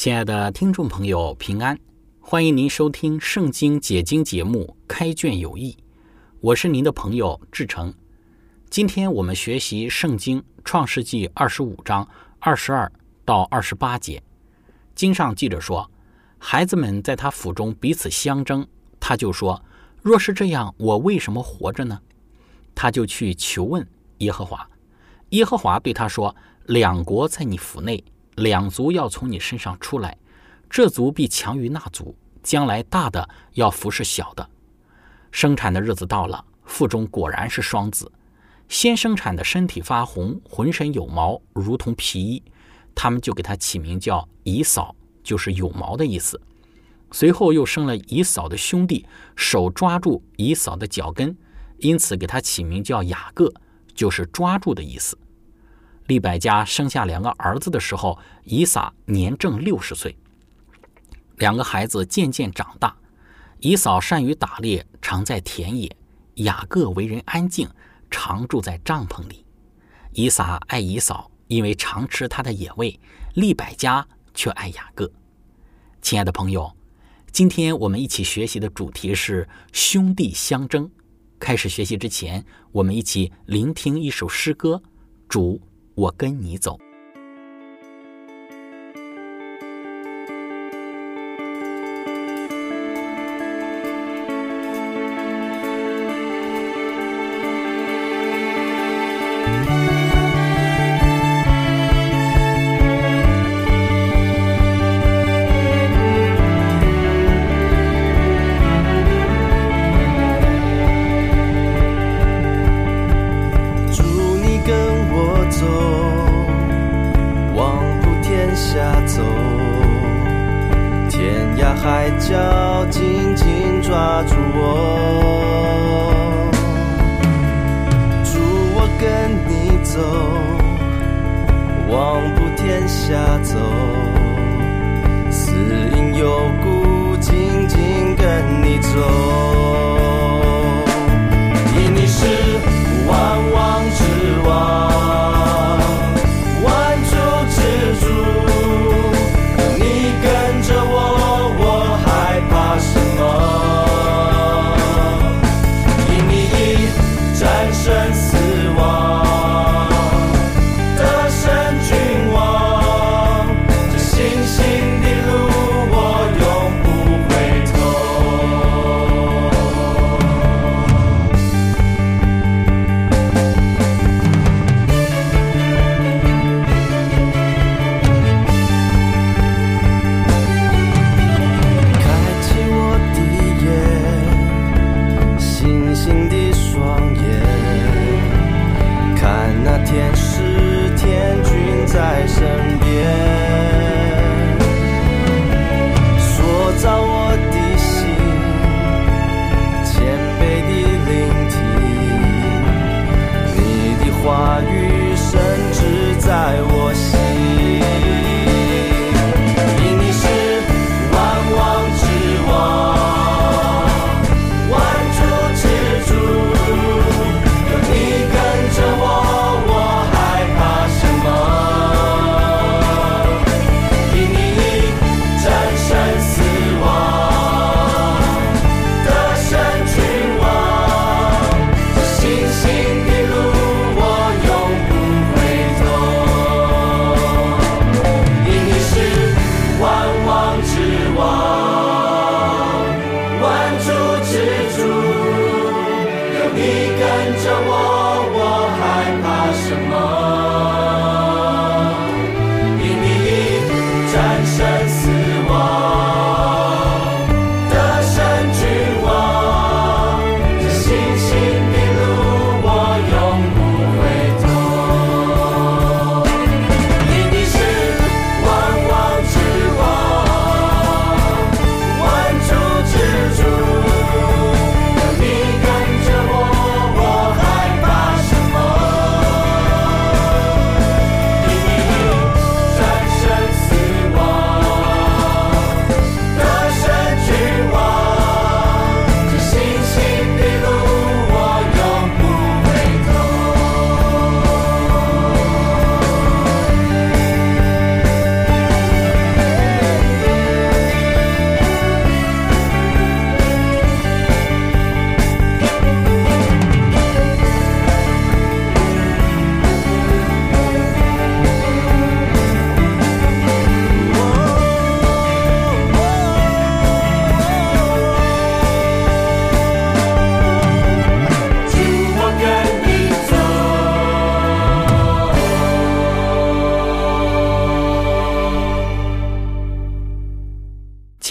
亲爱的听众朋友，平安！欢迎您收听《圣经解经》节目《开卷有益》，我是您的朋友志成。今天我们学习《圣经·创世纪》二十五章二十二到二十八节。经上记着说，孩子们在他府中彼此相争，他就说：“若是这样，我为什么活着呢？”他就去求问耶和华。耶和华对他说：“两国在你府内。”两族要从你身上出来，这族必强于那族，将来大的要服侍小的。生产的日子到了，腹中果然是双子。先生产的身体发红，浑身有毛，如同皮衣，他们就给他起名叫以扫，就是有毛的意思。随后又生了以扫的兄弟，手抓住以扫的脚跟，因此给他起名叫雅各，就是抓住的意思。利百加生下两个儿子的时候，以撒年正六十岁。两个孩子渐渐长大，以扫善于打猎，常在田野；雅各为人安静，常住在帐篷里。以撒爱以扫，因为常吃他的野味；利百加却爱雅各。亲爱的朋友，今天我们一起学习的主题是兄弟相争。开始学习之前，我们一起聆听一首诗歌，主。我跟你走。I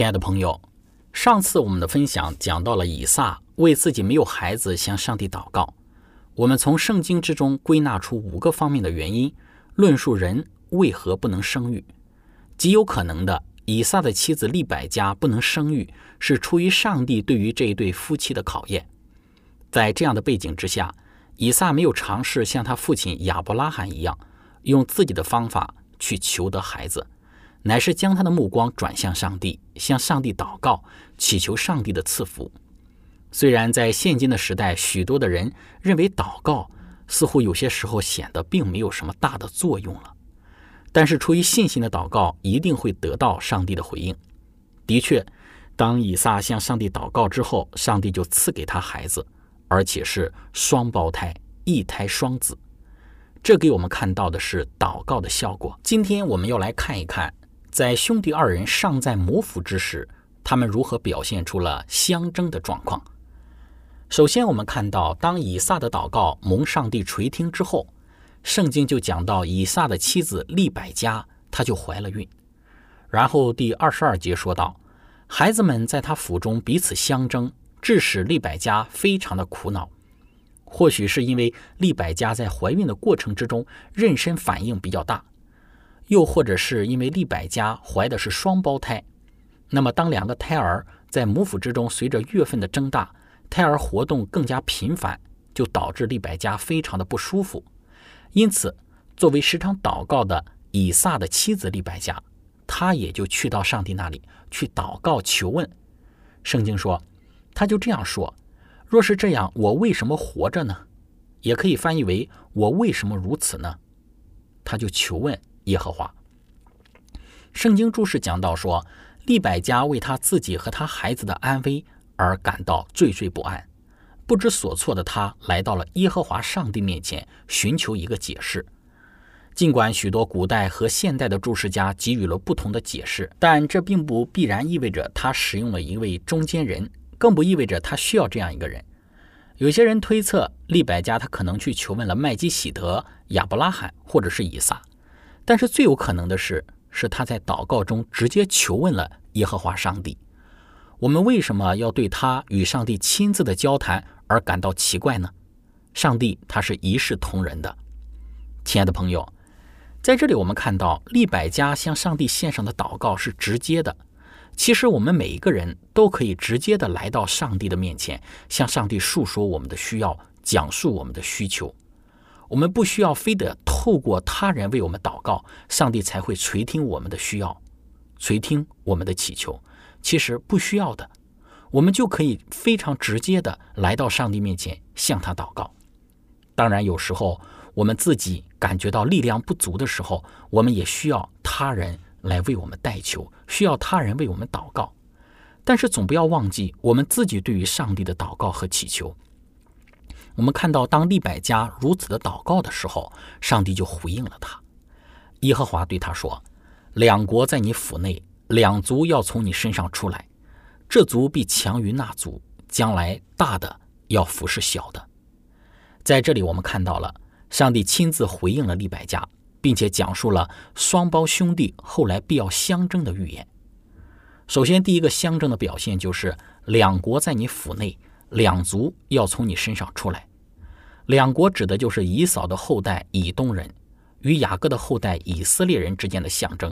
爱的朋友，上次我们的分享讲到了以撒为自己没有孩子向上帝祷告。我们从圣经之中归纳出五个方面的原因，论述人为何不能生育。极有可能的，以撒的妻子利百加不能生育，是出于上帝对于这一对夫妻的考验。在这样的背景之下，以撒没有尝试像他父亲亚伯拉罕一样，用自己的方法去求得孩子。乃是将他的目光转向上帝，向上帝祷告，祈求上帝的赐福。虽然在现今的时代，许多的人认为祷告似乎有些时候显得并没有什么大的作用了，但是出于信心的祷告一定会得到上帝的回应。的确，当以撒向上帝祷告之后，上帝就赐给他孩子，而且是双胞胎，一胎双子。这给我们看到的是祷告的效果。今天我们要来看一看。在兄弟二人尚在母府之时，他们如何表现出了相争的状况？首先，我们看到，当以撒的祷告蒙上帝垂听之后，圣经就讲到以撒的妻子利百加，她就怀了孕。然后第二十二节说到，孩子们在他府中彼此相争，致使利百加非常的苦恼。或许是因为利百加在怀孕的过程之中，妊娠反应比较大。又或者是因为利百加怀的是双胞胎，那么当两个胎儿在母腹之中，随着月份的增大，胎儿活动更加频繁，就导致利百加非常的不舒服。因此，作为时常祷告的以撒的妻子利百加，他也就去到上帝那里去祷告求问。圣经说，他就这样说：“若是这样，我为什么活着呢？”也可以翻译为“我为什么如此呢？”他就求问。耶和华，圣经注释讲到说，利百加为他自己和他孩子的安危而感到惴惴不安，不知所措的他来到了耶和华上帝面前，寻求一个解释。尽管许多古代和现代的注释家给予了不同的解释，但这并不必然意味着他使用了一位中间人，更不意味着他需要这样一个人。有些人推测，利百加他可能去求问了麦基喜德、亚伯拉罕或者是以撒。但是最有可能的是，是他在祷告中直接求问了耶和华上帝。我们为什么要对他与上帝亲自的交谈而感到奇怪呢？上帝他是一视同仁的。亲爱的朋友，在这里我们看到利百加向上帝献上的祷告是直接的。其实我们每一个人都可以直接的来到上帝的面前，向上帝诉说我们的需要，讲述我们的需求。我们不需要非得透过他人为我们祷告，上帝才会垂听我们的需要，垂听我们的祈求。其实不需要的，我们就可以非常直接的来到上帝面前向他祷告。当然，有时候我们自己感觉到力量不足的时候，我们也需要他人来为我们代求，需要他人为我们祷告。但是总不要忘记我们自己对于上帝的祷告和祈求。我们看到，当利百加如此的祷告的时候，上帝就回应了他。耶和华对他说：“两国在你府内，两族要从你身上出来，这族必强于那族，将来大的要服侍小的。”在这里，我们看到了上帝亲自回应了利百加，并且讲述了双胞兄弟后来必要相争的预言。首先，第一个相争的表现就是两国在你府内，两族要从你身上出来。两国指的就是以扫的后代以东人与雅各的后代以色列人之间的象征。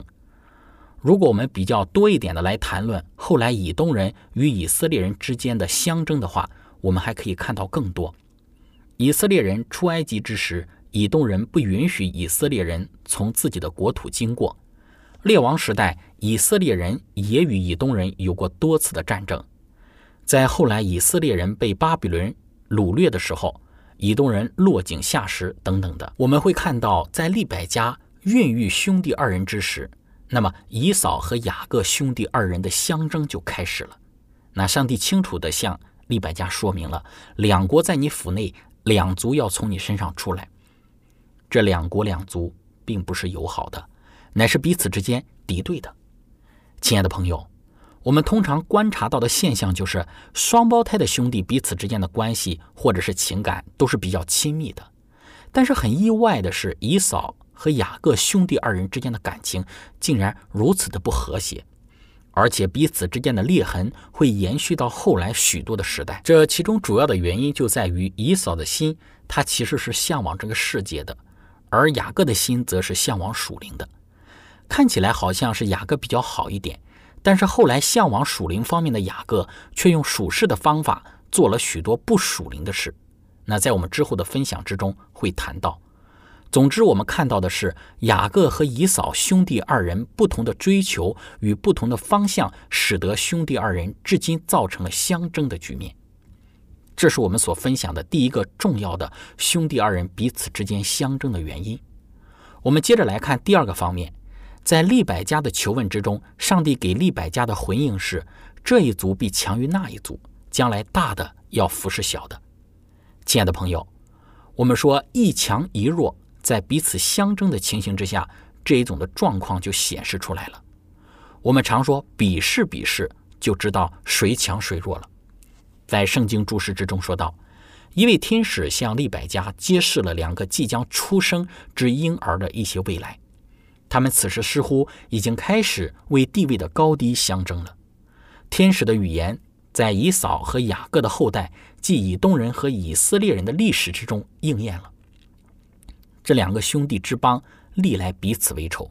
如果我们比较多一点的来谈论后来以东人与以色列人之间的相争的话，我们还可以看到更多。以色列人出埃及之时，以东人不允许以色列人从自己的国土经过。列王时代，以色列人也与以东人有过多次的战争。在后来以色列人被巴比伦掳掠的时候。以东人落井下石等等的，我们会看到，在利百加孕育兄弟二人之时，那么以扫和雅各兄弟二人的相争就开始了。那上帝清楚地向利百加说明了，两国在你府内，两族要从你身上出来。这两国两族并不是友好的，乃是彼此之间敌对的。亲爱的朋友。我们通常观察到的现象就是，双胞胎的兄弟彼此之间的关系或者是情感都是比较亲密的。但是很意外的是，以扫和雅各兄弟二人之间的感情竟然如此的不和谐，而且彼此之间的裂痕会延续到后来许多的时代。这其中主要的原因就在于以扫的心，他其实是向往这个世界的，而雅各的心则是向往属灵的。看起来好像是雅各比较好一点，但是后来向往属灵方面的雅各却用属世的方法做了许多不属灵的事。那在我们之后的分享之中会谈到。总之，我们看到的是雅各和以扫兄弟二人不同的追求与不同的方向，使得兄弟二人至今造成了相争的局面。这是我们所分享的第一个重要的兄弟二人彼此之间相争的原因。我们接着来看第二个方面，在利百家的求问之中，上帝给利百家的回应是：这一族必强于那一族，将来大的要服侍小的。亲爱的朋友，我们说一强一弱。在彼此相争的情形之下，这一种的状况就显示出来了。我们常说比试比试，就知道谁强谁弱了。在圣经注释之中说道，一位天使向利百加揭示了两个即将出生之婴儿的一些未来。他们此时似乎已经开始为地位的高低相争了。天使的语言在以扫和雅各的后代，即以东人和以色列人的历史之中应验了。这两个兄弟之邦历来彼此为仇，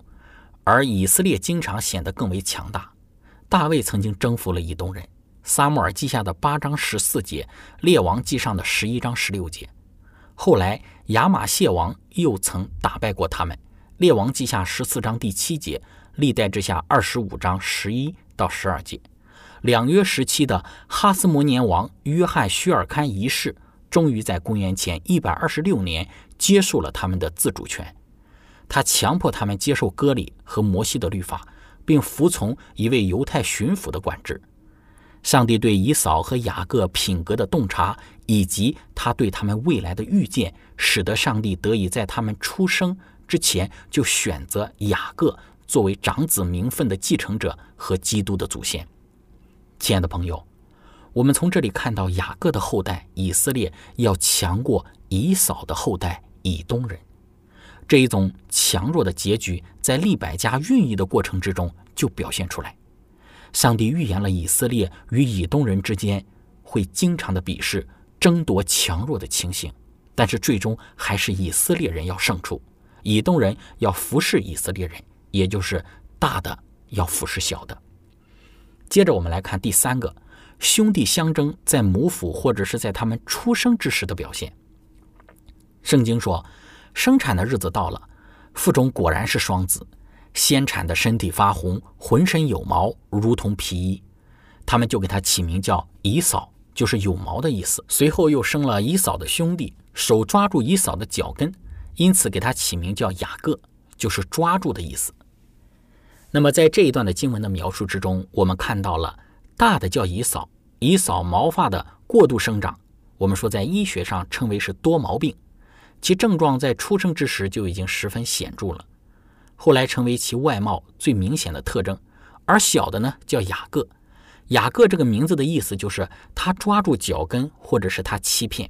而以色列经常显得更为强大。大卫曾经征服了以东人，《撒母耳记下》的八章十四节，《列王记上》的十一章十六节。后来亚玛谢王又曾打败过他们，《列王记下》十四章第七节，《历代之下》二十五章十一到十二节。两约时期的哈斯摩年王约翰叙尔堪一世，终于在公元前一百二十六年。接受了他们的自主权，他强迫他们接受割礼和摩西的律法，并服从一位犹太巡抚的管制。上帝对以扫和雅各品格的洞察，以及他对他们未来的预见，使得上帝得以在他们出生之前就选择雅各作为长子名分的继承者和基督的祖先。亲爱的朋友，我们从这里看到雅各的后代以色列要强过以扫的后代。以东人这一种强弱的结局，在利百加孕育的过程之中就表现出来。上帝预言了以色列与以东人之间会经常的比试、争夺强弱的情形，但是最终还是以色列人要胜出，以东人要服侍以色列人，也就是大的要服侍小的。接着我们来看第三个兄弟相争在母腹或者是在他们出生之时的表现。圣经说，生产的日子到了，腹中果然是双子，先产的身体发红，浑身有毛，如同皮衣。他们就给他起名叫以扫，就是有毛的意思。随后又生了以扫的兄弟，手抓住以扫的脚跟，因此给他起名叫雅各，就是抓住的意思。那么在这一段的经文的描述之中，我们看到了大的叫以扫，以扫毛发的过度生长，我们说在医学上称为是多毛病。其症状在出生之时就已经十分显著了，后来成为其外貌最明显的特征。而小的呢，叫雅各。雅各这个名字的意思就是他抓住脚跟，或者是他欺骗，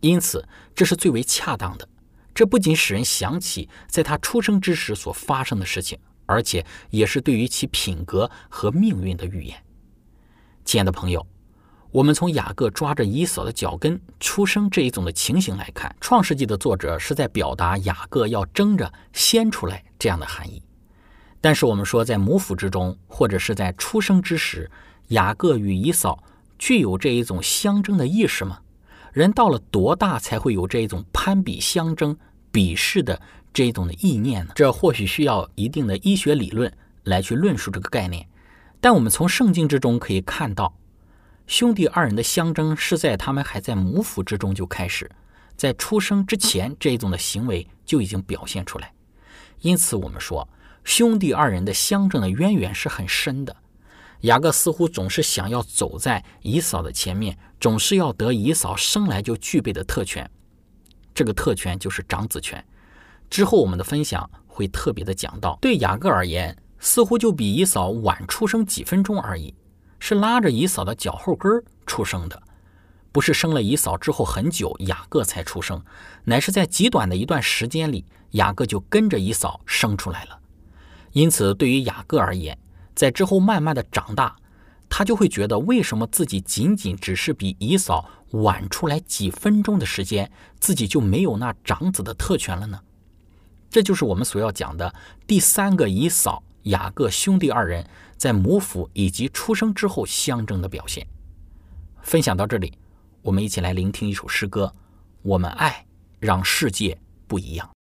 因此这是最为恰当的。这不仅使人想起在他出生之时所发生的事情，而且也是对于其品格和命运的预言。亲爱的朋友。我们从雅各抓着以扫的脚跟出生这一种的情形来看，《创世纪》的作者是在表达雅各要争着先出来这样的含义。但是我们说，在母腹之中，或者是在出生之时，雅各与以扫具有这一种相争的意识吗？人到了多大才会有这一种攀比相争、鄙视的这一种的意念呢？这或许需要一定的医学理论来去论述这个概念。但我们从圣经之中可以看到。兄弟二人的相争是在他们还在母腹之中就开始，在出生之前，这一种的行为就已经表现出来。因此，我们说兄弟二人的相争的渊源是很深的。雅各似乎总是想要走在以嫂的前面，总是要得以嫂生来就具备的特权。这个特权就是长子权。之后我们的分享会特别的讲到对雅各而言似乎就比以嫂晚出生几分钟而已是拉着以嫂的脚后跟儿出生的。不是生了以嫂之后很久雅各才出生乃是在极短的一段时间里雅各就跟着以嫂生出来了。因此对于雅各而言在之后慢慢的长大他就会觉得为什么自己仅仅只是比姨嫂晚出来几分钟的时间，自己就没有那长子的特权了呢？这就是我们所要讲的第三个姨嫂雅各兄弟二人在母府以及出生之后相争的表现。分享到这里，我们一起来聆听一首诗歌：我们爱，让世界不一样。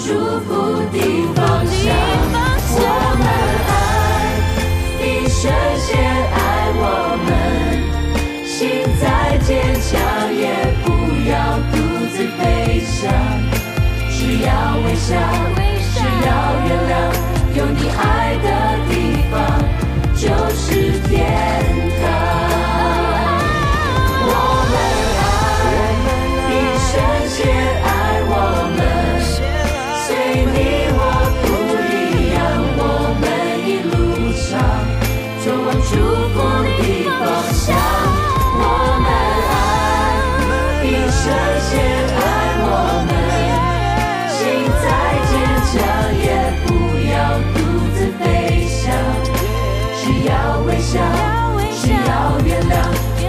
祝福的方向我们爱一瞬间爱我们心再坚强也不要独自飞翔只要微笑只要原谅有你爱的地方就是天堂。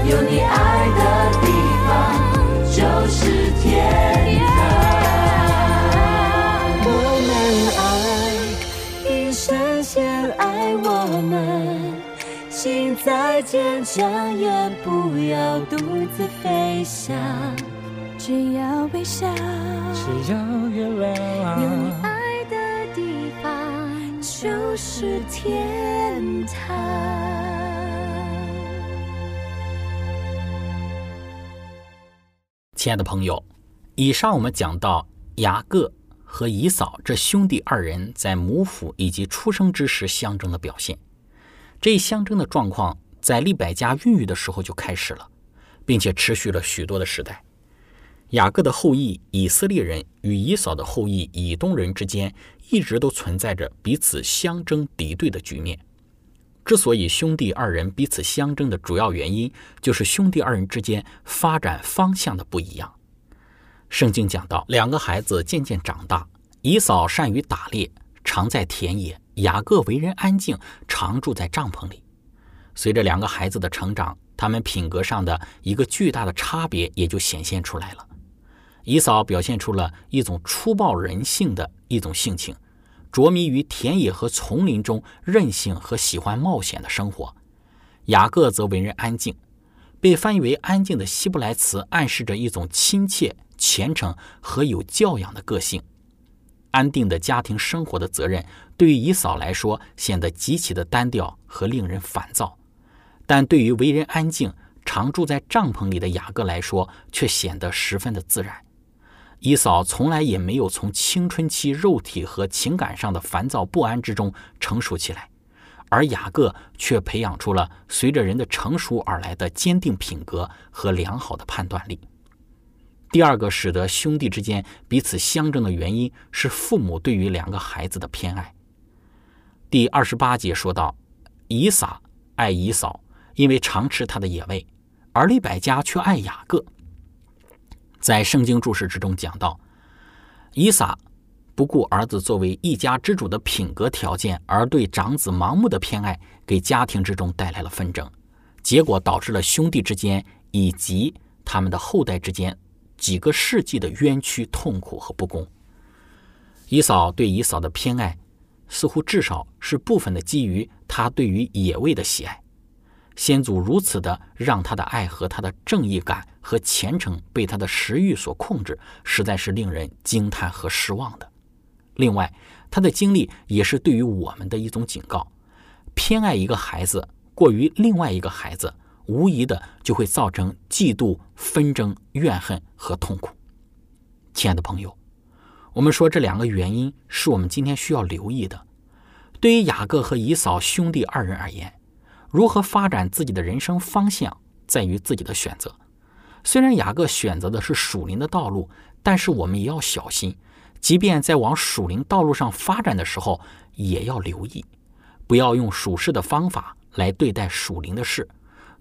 有你爱的地方就是天堂。我们爱，一生先爱我们，心再坚强也不要独自飞翔，只要微笑。只要月有你，爱的地方就是天堂。亲爱的朋友，以上我们讲到雅各和以扫这兄弟二人在母府以及出生之时相争的表现。这一相争的状况在利百加孕育的时候就开始了，并且持续了许多的时代。雅各的后裔以色列人与以扫的后裔以东人之间一直都存在着彼此相争敌对的局面。之所以兄弟二人彼此相争的主要原因，就是兄弟二人之间发展方向的不一样。圣经讲到，两个孩子渐渐长大，以扫善于打猎，常在田野；雅各为人安静，常住在帐篷里。随着两个孩子的成长，他们品格上的一个巨大的差别也就显现出来了。以扫表现出了一种粗暴人性的一种性情。着迷于田野和丛林中任性和喜欢冒险的生活，雅各则为人安静。被翻译为“安静”的希伯来词暗示着一种亲切、虔诚和有教养的个性。安定的家庭生活的责任对于以扫来说显得极其的单调和令人烦躁，但对于为人安静、常住在帐篷里的雅各来说却显得十分的自然。以嫂从来也没有从青春期肉体和情感上的烦躁不安之中成熟起来，而雅各却培养出了随着人的成熟而来的坚定品格和良好的判断力。第二个使得兄弟之间彼此相争的原因是父母对于两个孩子的偏爱。第二十八节说到，以撒爱以嫂，因为常吃他的野味，而利百加却爱雅各。在圣经注释之中讲到，以撒不顾儿子作为一家之主的品格条件，而对长子盲目的偏爱，给家庭之中带来了纷争，结果导致了兄弟之间以及他们的后代之间几个世纪的冤屈、痛苦和不公。以扫对以扫的偏爱，似乎至少是部分的基于他对于野味的喜爱。先祖如此的让他的爱和他的正义感和虔诚被他的食欲所控制，实在是令人惊叹和失望的。另外，他的经历也是对于我们的一种警告：偏爱一个孩子过于另外一个孩子，无疑的就会造成嫉妒、纷争、怨恨和痛苦。亲爱的朋友，我们说这两个原因是我们今天需要留意的。对于雅各和以扫兄弟二人而言，如何发展自己的人生方向，在于自己的选择。虽然雅各选择的是属灵的道路，但是我们也要小心，即便在往属灵道路上发展的时候，也要留意，不要用属世的方法来对待属灵的事。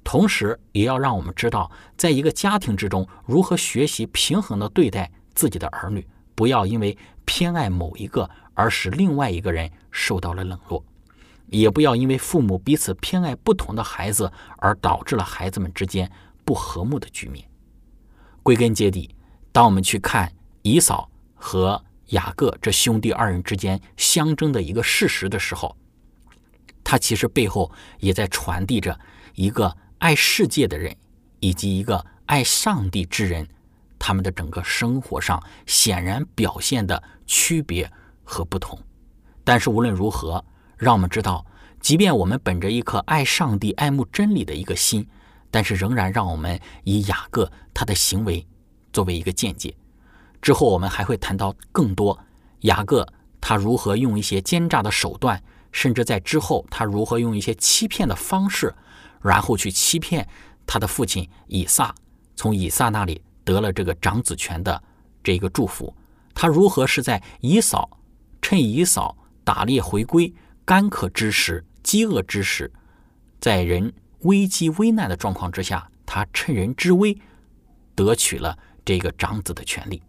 同时，也要让我们知道，在一个家庭之中，如何学习平衡的对待自己的儿女，不要因为偏爱某一个而使另外一个人受到了冷落。也不要因为父母彼此偏爱不同的孩子，而导致了孩子们之间不和睦的局面。归根结底，当我们去看以扫和雅各这兄弟二人之间相争的一个事实的时候，他其实背后也在传递着一个爱世界的人以及一个爱上帝之人，他们的整个生活上显然表现的区别和不同。但是无论如何，让我们知道，即便我们本着一颗爱上帝、爱慕真理的一个心，但是仍然让我们以雅各他的行为作为一个见解。之后我们还会谈到更多雅各他如何用一些奸诈的手段，甚至在之后他如何用一些欺骗的方式，然后去欺骗他的父亲以撒，从以撒那里得了这个长子权的这个祝福。他如何是在以扫趁以扫打猎回归。干渴之时、饥饿之时，在人危机危难的状况之下，他趁人之危，得取了这个长子的权利。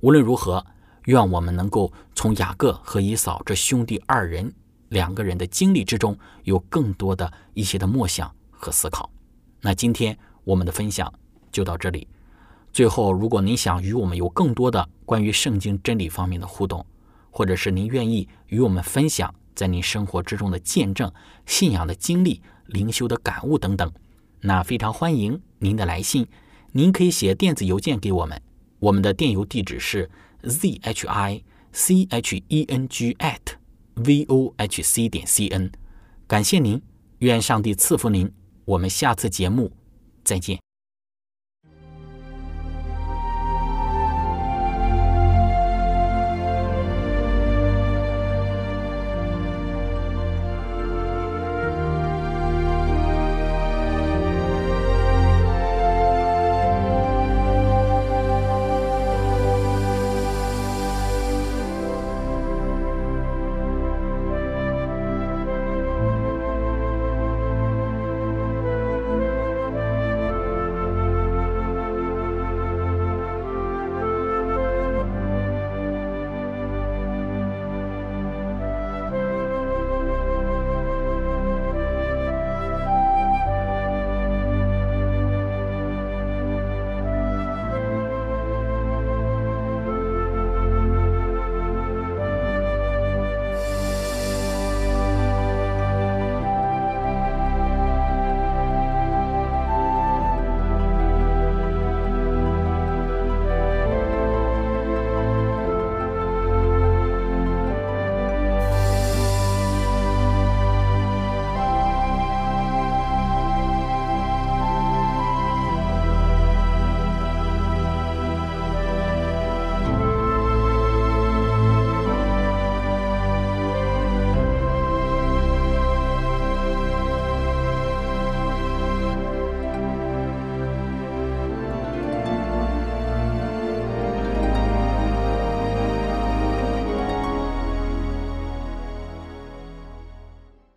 无论如何，愿我们能够从雅各和以扫这兄弟二人两个人的经历之中，有更多的一些的默想和思考。那今天我们的分享就到这里。最后，如果您想与我们有更多的关于圣经真理方面的互动，或者是您愿意与我们分享在您生活之中的见证、信仰的经历、灵修的感悟等等，那非常欢迎您的来信。您可以写电子邮件给我们，我们的电邮地址是 z h i c h e n g at v o h c 点 c n。感谢您，愿上帝赐福您。我们下次节目再见。